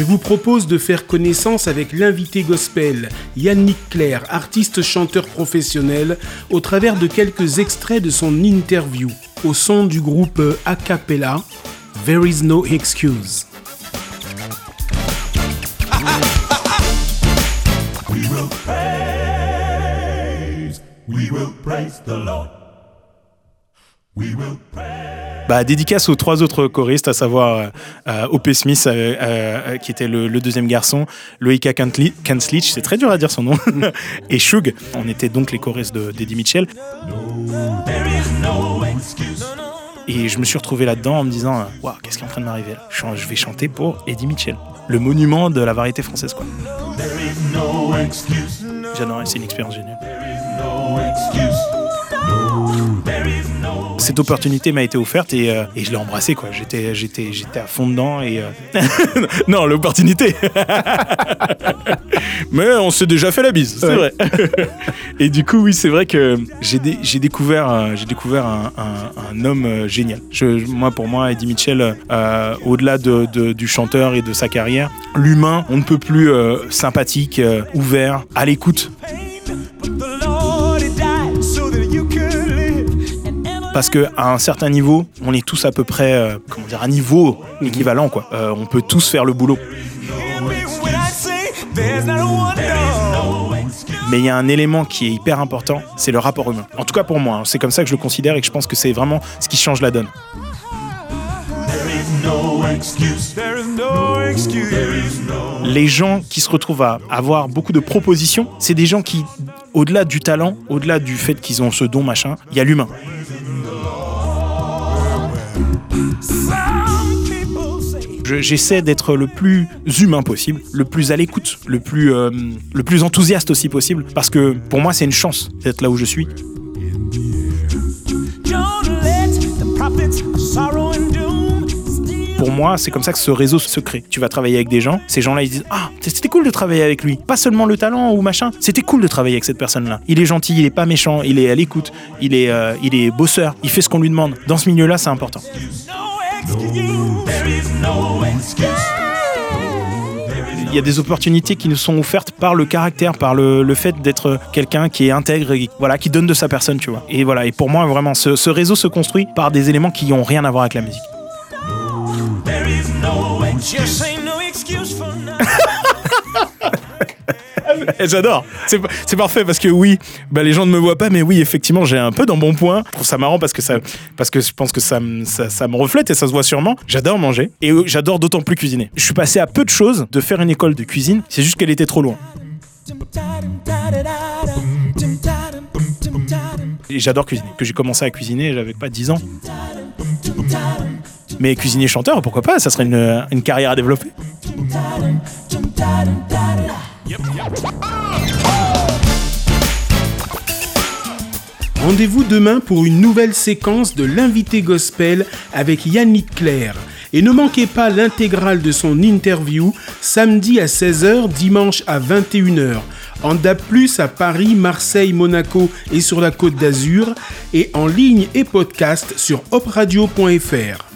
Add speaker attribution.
Speaker 1: je vous propose de faire connaissance avec l'invité gospel Yannick Claire, artiste chanteur professionnel, au travers de quelques extraits de son interview au son du groupe a cappella There is no excuse.
Speaker 2: Bah, dédicace aux trois autres choristes, à savoir euh, O.P. Smith, euh, euh, qui était le, deuxième garçon, Loïka Kanslich, c'est très dur à dire son nom, et Shug. On était donc les choristes d'Eddie Mitchell. Et je me suis retrouvé là-dedans en me disant Waouh, qu'est-ce qui est en train de m'arriver là? Je vais chanter pour Eddie Mitchell, le monument de la variété française. quoi. J'adore, c'est une expérience géniale cette opportunité m'a été offerte et, euh, et je l'ai embrassée quoi. J'étais j'étais j'étais à fond dedans et euh, non l'opportunité. Mais on s'est déjà fait la bise, c'est vrai. et du coup oui c'est vrai que j'ai j'ai découvert euh, j'ai découvert un, un, homme génial. Je, moi pour moi Eddie Mitchell au-delà de, du chanteur et de sa carrière, l'humain on ne peut plus sympathique, ouvert, à l'écoute. Parce que à un certain niveau, on est tous à peu près, euh, comment dire, à niveau équivalent quoi. Euh, on peut tous faire le boulot. Mais il y a un élément qui est hyper important, c'est le rapport humain. En tout cas pour moi, hein, c'est comme ça que je le considère et que je pense que c'est vraiment ce qui change la donne. Les gens qui se retrouvent à avoir beaucoup de propositions, c'est des gens qui, au-delà du talent, au-delà du fait qu'ils ont ce don machin, il y a l'humain. J'essaie d'être le plus humain possible, le plus à l'écoute, le plus euh, le plus enthousiaste aussi possible, parce que pour moi c'est une chance d'être là où je suis. Pour moi, c'est comme ça que ce réseau se crée. Tu vas travailler avec des gens, ces gens-là ils disent Ah, c'était cool de travailler avec lui. Pas seulement le talent ou machin, c'était cool de travailler avec cette personne-là. Il est gentil, il est pas méchant, il est à l'écoute, il est, euh, il est bosseur, il fait ce qu'on lui demande. Dans ce milieu-là, c'est important. Il y a des opportunités qui nous sont offertes par le caractère, par le, fait d'être quelqu'un qui est intègre, voilà, qui donne de sa personne, tu vois. Et voilà. Et pour moi, vraiment, ce réseau se construit par des éléments qui n'ont rien à voir avec la musique. J'adore. C'est parfait parce que oui, bah, les gens ne me voient pas, mais oui, effectivement, j'ai un peu dans bon point. Je trouve ça marrant parce que, ça, parce que je pense que ça, ça, me reflète et ça se voit sûrement. J'adore manger et euh, j'adore d'autant plus cuisiner. Je suis passé à peu de choses de faire une école de cuisine, c'est juste qu'elle était trop loin. J'adore cuisiner. Que j'ai commencé à cuisiner, j'avais pas 10 ans. Mais cuisinier chanteur, pourquoi pas Ça serait une, carrière à développer.
Speaker 1: Rendez-vous demain pour une nouvelle séquence de l'invité gospel avec Yannick Claire. Et ne manquez pas l'intégrale de son interview samedi à 16h, dimanche à 21h. En DAP+, à Paris, Marseille, Monaco et sur la Côte d'Azur. Et en ligne et podcast sur opradio.fr.